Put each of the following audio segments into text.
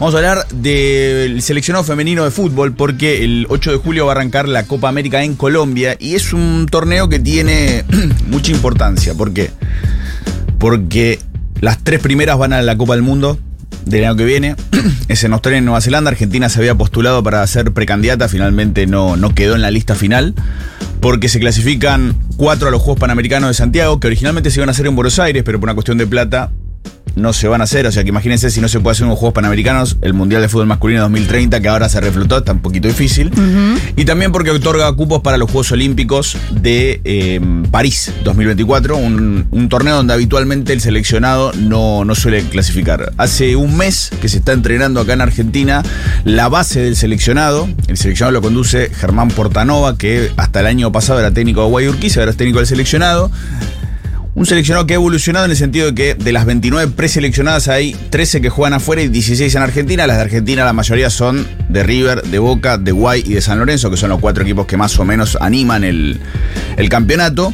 Vamos a hablar del seleccionado femenino de fútbol porque el 8 de julio va a arrancar la Copa América en Colombia y es un torneo que tiene mucha importancia. ¿Por qué? Porque las tres primeras van a la Copa del Mundo del año que viene. Es en Australia y Nueva Zelanda. Argentina se había postulado para ser precandidata, finalmente no, no quedó en la lista final. Porque se clasifican cuatro a los Juegos Panamericanos de Santiago, que originalmente se iban a hacer en Buenos Aires, pero por una cuestión de plata no se van a hacer. O sea que imagínense si no se puede hacer unos Juegos Panamericanos, el Mundial de Fútbol Masculino 2030, que ahora se reflotó, está un poquito difícil. Y también porque otorga cupos para los Juegos Olímpicos de eh, París 2024, un, un, torneo donde habitualmente el seleccionado no, no suele clasificar. Hace un mes que se está entrenando acá en Argentina la base del seleccionado. El seleccionado lo conduce Germán Portanova, que hasta el año pasado era técnico de Guayurquiza, ahora es técnico del seleccionado. Un seleccionado que ha evolucionado en el sentido de que de las 29 preseleccionadas hay 13 que juegan afuera y 16 en Argentina. Las de Argentina la mayoría son de River, de Boca, de Guay y de San Lorenzo, que son los cuatro equipos que más o menos animan el, el campeonato.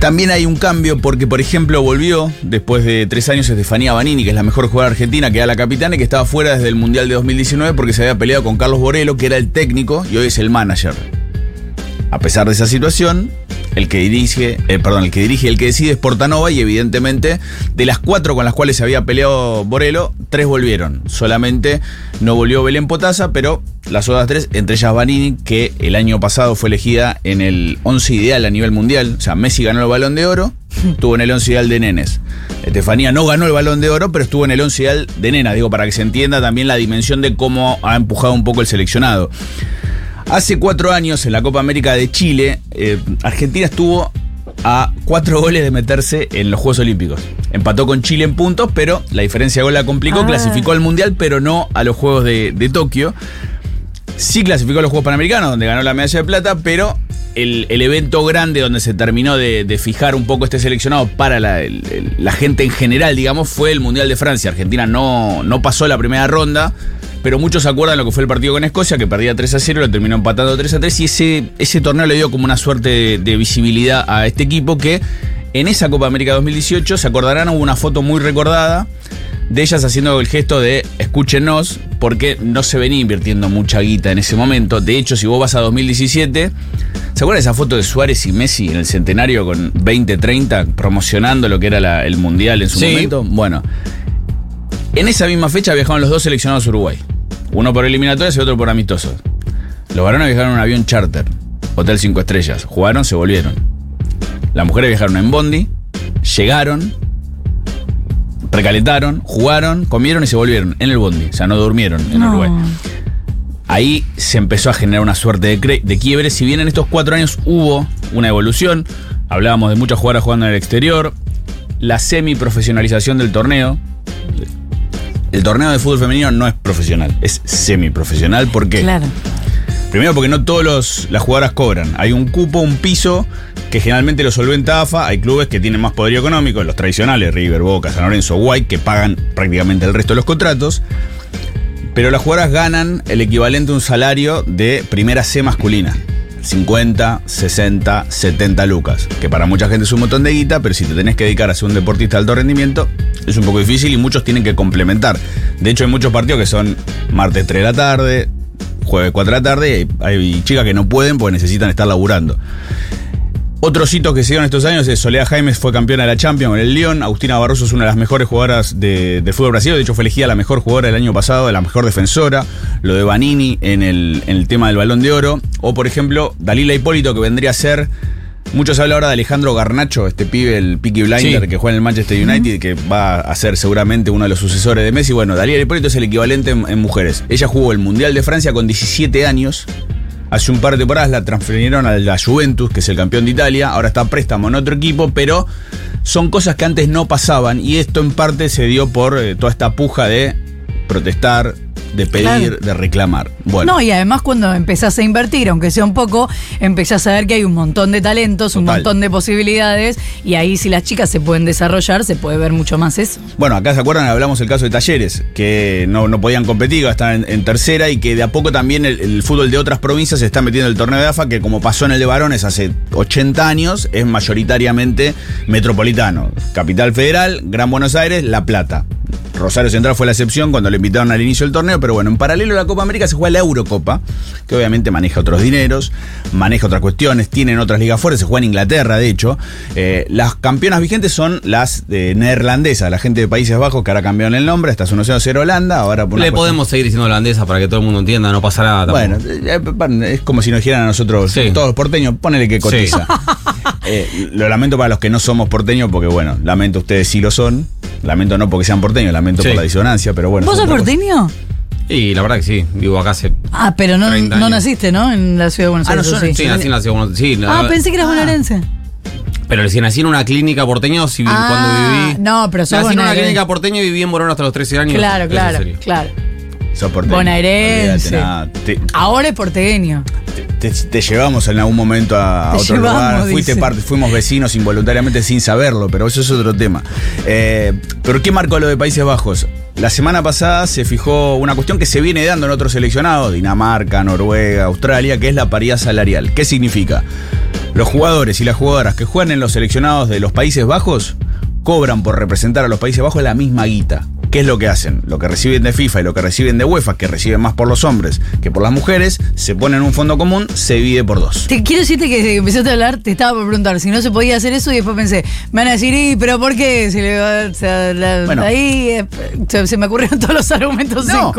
También hay un cambio porque, por ejemplo, volvió después de tres años Estefanía Banini, que es la mejor jugadora argentina, que era la capitana y que estaba fuera desde el Mundial de 2019 porque se había peleado con Carlos Borelo, que era el técnico y hoy es el manager. A pesar de esa situación, el que dirige, eh, perdón, el que dirige y el que decide es Portanova y evidentemente de las cuatro con las cuales se había peleado Borelo, tres volvieron. Solamente no volvió Belén Potasa, pero las otras tres, entre ellas Vanini, que el año pasado fue elegida en el 11 ideal a nivel mundial. O sea, Messi ganó el balón de oro, estuvo en el 11 ideal de nenes. Estefanía no ganó el balón de oro, pero estuvo en el 11 ideal de nena. Digo, para que se entienda también la dimensión de cómo ha empujado un poco el seleccionado. Hace cuatro años, en la Copa América de Chile, eh, Argentina estuvo a cuatro goles de meterse en los Juegos Olímpicos. Empató con Chile en puntos, pero la diferencia de gol la complicó. Ah. Clasificó al Mundial, pero no a los Juegos de, de, Tokio. Sí clasificó a los Juegos Panamericanos, donde ganó la medalla de plata, pero el, el evento grande donde se terminó de, de, fijar un poco este seleccionado para la, gente en general, digamos, fue el Mundial de Francia. Argentina no, no pasó la primera ronda pero muchos se acuerdan lo que fue el partido con Escocia, que perdía 3 a 0, lo terminó empatando 3 a 3 y ese, ese torneo le dio como una suerte de, de, visibilidad a este equipo que en esa Copa América 2018, se acordarán, hubo una foto muy recordada de ellas haciendo el gesto de escúchenos, porque no se venía invirtiendo mucha guita en ese momento. De hecho, si vos vas a 2017, ¿se acuerdan de esa foto de Suárez y Messi en el centenario con 20-30 promocionando lo que era la, el Mundial en su sí. momento? Bueno, en esa misma fecha viajaron los dos seleccionados a Uruguay. Uno por eliminatorias y otro por amistosos. Los varones viajaron en un avión charter, Hotel 5 Estrellas. Jugaron, se volvieron. Las mujeres viajaron en Bondi, llegaron, recalentaron, jugaron, comieron y se volvieron en el Bondi. O sea, no durmieron en no. Uruguay. Ahí se empezó a generar una suerte de, de quiebre. Si bien en estos cuatro años hubo una evolución, hablábamos de muchas jugadoras jugando en el exterior, la semi-profesionalización del torneo, el torneo de fútbol femenino no es profesional, es semiprofesional. ¿Por qué? Claro. Primero porque no todas las jugadoras cobran. Hay un cupo, un piso que generalmente lo solventa AFA. Hay clubes que tienen más poderío económico, los tradicionales, River, Boca, San Lorenzo, White, que pagan prácticamente el resto de los contratos. Pero las jugadoras ganan el equivalente a un salario de primera C masculina. 50, 60, 70 lucas. Que para mucha gente es un montón de guita, pero si te tenés que dedicar a ser un deportista de alto rendimiento, es un poco difícil y muchos tienen que complementar. De hecho, hay muchos partidos que son martes 3 de la tarde, jueves 4 de la tarde, y hay chicas que no pueden porque necesitan estar laburando. Otros hitos que se dieron estos años es Soledad Jaimes fue campeona de la Champions con el Lyon. Agustina Barroso es una de las mejores jugadoras de, de fútbol brasileño. De hecho, fue elegida la mejor jugadora del año pasado, la mejor defensora. Lo de Vanini en el, en el tema del balón de oro. O, por ejemplo, Dalila Hipólito, que vendría a ser. Mucho se habla ahora de Alejandro Garnacho, este pibe, el Peaky Blinder, sí. que juega en el Manchester United, que va a ser seguramente uno de los sucesores de Messi. Bueno, Dalila Hipólito es el equivalente en, en mujeres. Ella jugó el Mundial de Francia con 17 años Hace un par de temporadas la transfirieron a la Juventus, que es el campeón de Italia. Ahora está préstamo en otro equipo, pero son cosas que antes no pasaban. Y esto en parte se dio por eh, toda esta puja de protestar, de pedir, claro. de reclamar. Bueno. No, y además cuando empezás a invertir, aunque sea un poco, empezás a ver que hay un montón de talentos, Total. un montón de posibilidades, y ahí si las chicas se pueden desarrollar, se puede ver mucho más eso. Bueno, acá se acuerdan, hablamos el caso de Talleres, que no, no podían competir, estaban en, en, tercera, y que de a poco también el, el, fútbol de otras provincias se está metiendo en el torneo de AFA, que como pasó en el de varones hace 80 años, es mayoritariamente metropolitano. Capital Federal, Gran Buenos Aires, La Plata Rosario Central fue la excepción cuando le invitaron al inicio del torneo, pero bueno, en paralelo a la Copa América se juega la Eurocopa, que obviamente maneja otros dineros, maneja otras cuestiones, tienen otras ligas fuertes, se juega en Inglaterra, de hecho. Eh, las campeonas vigentes son las de neerlandesas, la gente de Países Bajos que ahora cambiaron el nombre, hasta su 1-0 Holanda, ahora por Le podemos seguir diciendo holandesa para que todo el mundo entienda, no pasa nada. Bueno, eh, es como si nos dijeran a nosotros, todos los porteños, ponele que cotiza. Eh, lo lamento para los que no somos porteños, porque bueno, lamento ustedes sí lo son. Lamento no porque sean porteños, lamento por la disonancia, pero bueno. ¿Vos sos porteño? Y la verdad que sí, vivo acá hace. Ah, pero no, no naciste, ¿no? En la ciudad de Buenos ah, Aires. Ah, no, sí. nací en la ciudad de Buenos Aires. ah, pensé que eras ah. bonaerense. Pero si nací en una clínica porteño, si ah, cuando viví. No, pero Nací en una clínica porteño y viví en Morón hasta los 13 años. Claro, claro, claro. Sos porteño. Bonaerense. Ahora es porteño. Te, llevamos en algún momento a, otro lugar. Fuiste parte, fuimos vecinos involuntariamente sin saberlo, pero eso es otro tema. Eh, ¿Pero qué marcó lo de Países Bajos? La semana pasada se fijó una cuestión que se viene dando en otros seleccionados, Dinamarca, Noruega, Australia, que es la paridad salarial. ¿Qué significa? Los jugadores y las jugadoras que juegan en los seleccionados de los Países Bajos cobran por representar a los Países Bajos la misma guita. ¿Qué es lo que hacen? Lo que reciben de FIFA y lo que reciben de UEFA, que reciben más por los hombres que por las mujeres, se pone en un fondo común, se divide por dos. Te quiero decirte que desde que empezaste a hablar, te estaba por preguntar si no se podía hacer eso y después pensé, me van a decir, ¿y pero por qué? bueno, ahí eh, se, me ocurrieron todos los argumentos no,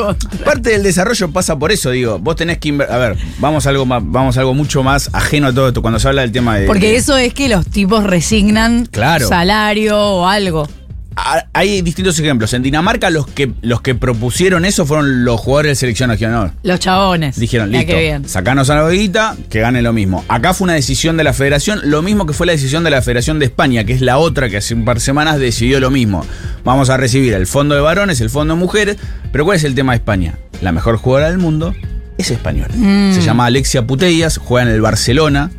Parte del desarrollo pasa por eso, digo, vos tenés que a ver, vamos a algo más, vamos algo mucho más ajeno a todo esto cuando se habla del tema de Porque eso es que los tipos resignan salario o algo hay distintos ejemplos. En Dinamarca los que, los que propusieron eso fueron los jugadores de selección nacional. Los chabones. Dijeron, listo, sacanos a la boguita, que gane lo mismo. Acá fue una decisión de la federación, lo mismo que fue la decisión de la Federación de España, que es la otra que hace un par de semanas decidió lo mismo. Vamos a recibir el fondo de varones, el fondo de mujeres, pero ¿cuál es el tema de España? La mejor jugadora del mundo es española. Mm. Se llama Alexia Putellas, juega en el Barcelona.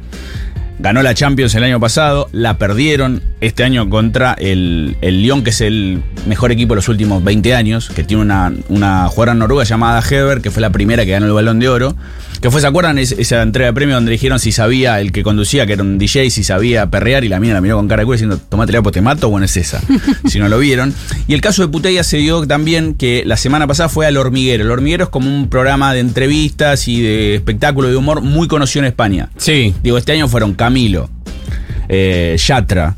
Ganó la Champions el año pasado, la perdieron este año contra el, el Lyon, que es el mejor equipo de los últimos 20 años, que tiene una, una jugadora noruega llamada Heber, que fue la primera que ganó el balón de oro. Que fue, ¿se acuerdan esa entrega de premio donde dijeron si sabía el que conducía, que era un DJ, si sabía perrear? Y la mina la miró con cara de culo diciendo, tomate la pues te mato, bueno, es esa. si no lo vieron. Y el caso de Putella se dio también que la semana pasada fue al Hormiguero. El Hormiguero es como un programa de entrevistas y de espectáculo de humor muy conocido en España. Sí. Digo, este año fueron Camilo, eh, Yatra.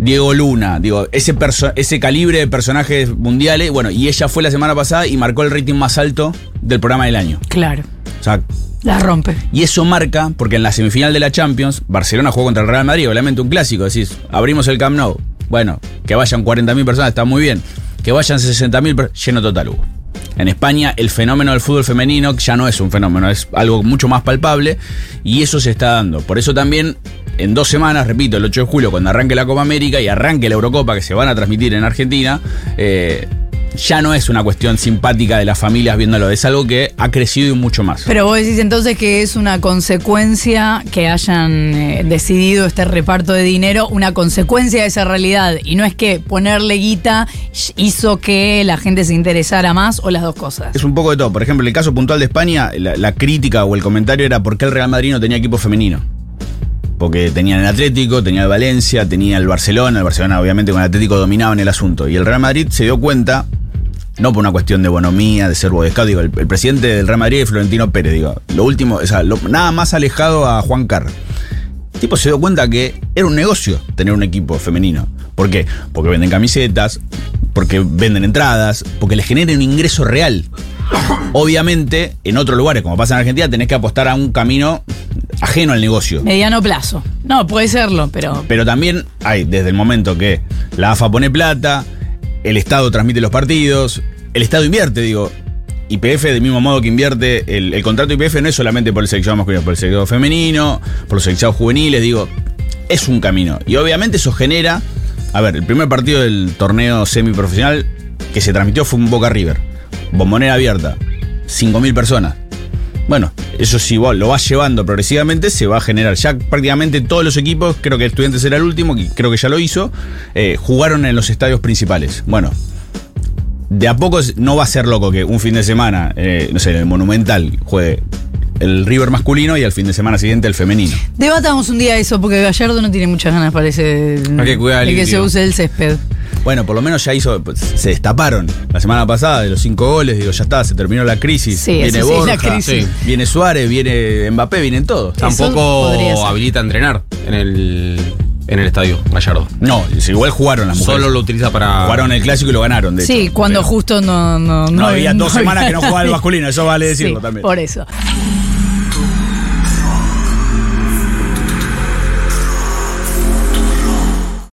Diego Luna, digo, ese, ese calibre de personajes mundiales, bueno, y ella fue la semana pasada y marcó el rating más alto del programa del año. Claro. O sea, la rompe. Y eso marca, porque en la semifinal de la Champions, Barcelona jugó contra el Real Madrid, obviamente un clásico. Decís, abrimos el Camp Nou. Bueno, que vayan 40.000 personas, está muy bien. Que vayan 60.000, lleno total hubo. En España el fenómeno del fútbol femenino ya no es un fenómeno, es algo mucho más palpable y eso se está dando. Por eso también en dos semanas, repito, el 8 de julio, cuando arranque la Copa América y arranque la Eurocopa que se van a transmitir en Argentina, eh, ya no es una cuestión simpática de las familias viéndolo, es algo que ha crecido y mucho más. Pero vos decís entonces que es una consecuencia que hayan eh, decidido este reparto de dinero, una consecuencia de esa realidad, y no es que ponerle guita hizo que la gente se interesara más o las dos cosas. Es un poco de todo. Por ejemplo, en el caso puntual de España, la, la crítica o el comentario era por qué el Real Madrid no tenía equipo femenino porque tenían el Atlético, tenía el Valencia, tenía el Barcelona, el Barcelona obviamente con el Atlético dominaba en el asunto. Y el Real Madrid se dio cuenta, no por una cuestión de bonomía, de ser bodescado, digo, el, presidente del Real Madrid es Florentino Pérez, digo, lo último, o sea, nada más alejado a Juan Carr. El tipo se dio cuenta que era un negocio tener un equipo femenino. ¿Por qué? Porque venden camisetas, porque venden entradas, porque les genera un ingreso real. Obviamente, en otros lugares, como pasa en Argentina, tenés que apostar a un camino ajeno al negocio. Mediano plazo. No, puede serlo, pero. Pero también hay, desde el momento que la AFA pone plata, el Estado transmite los partidos, el Estado invierte, digo. IPF, del mismo modo que invierte, el, el contrato IPF no es solamente por el seleccionado masculino, por el seleccionado femenino, por los seleccionados juveniles, digo, es un camino. Y obviamente eso genera. A ver, el primer partido del torneo semiprofesional que se transmitió fue un Boca River. Bombonera abierta. 5.000 personas. Bueno, eso sí, vos lo vas llevando progresivamente, se va a generar. Ya prácticamente todos los equipos, creo que Estudiantes era el último, que creo que ya lo hizo, eh, jugaron en los estadios principales. Bueno, de a poco no va a ser loco que un fin de semana, eh, no sé, en el Monumental juegue el River masculino y al fin de semana siguiente el femenino. Debatamos un día eso, porque Gallardo no tiene muchas ganas, parece, de que se use el césped. Bueno, por lo menos ya hizo, pues, se destaparon la semana pasada de los cinco goles, digo, ya está, se terminó la crisis. Sí, viene sí, Borja, la crisis. Sí. viene Suárez, viene Mbappé, vienen todos. Tampoco habilita a entrenar en el, en el estadio Gallardo. No, igual jugaron las mujeres. Solo lo utiliza para. Jugaron el clásico y lo ganaron, de Sí, hecho. cuando Pero justo no. No, No, había dos semanas que no jugaba el masculino, eso vale Sí, decirlo también. Por eso.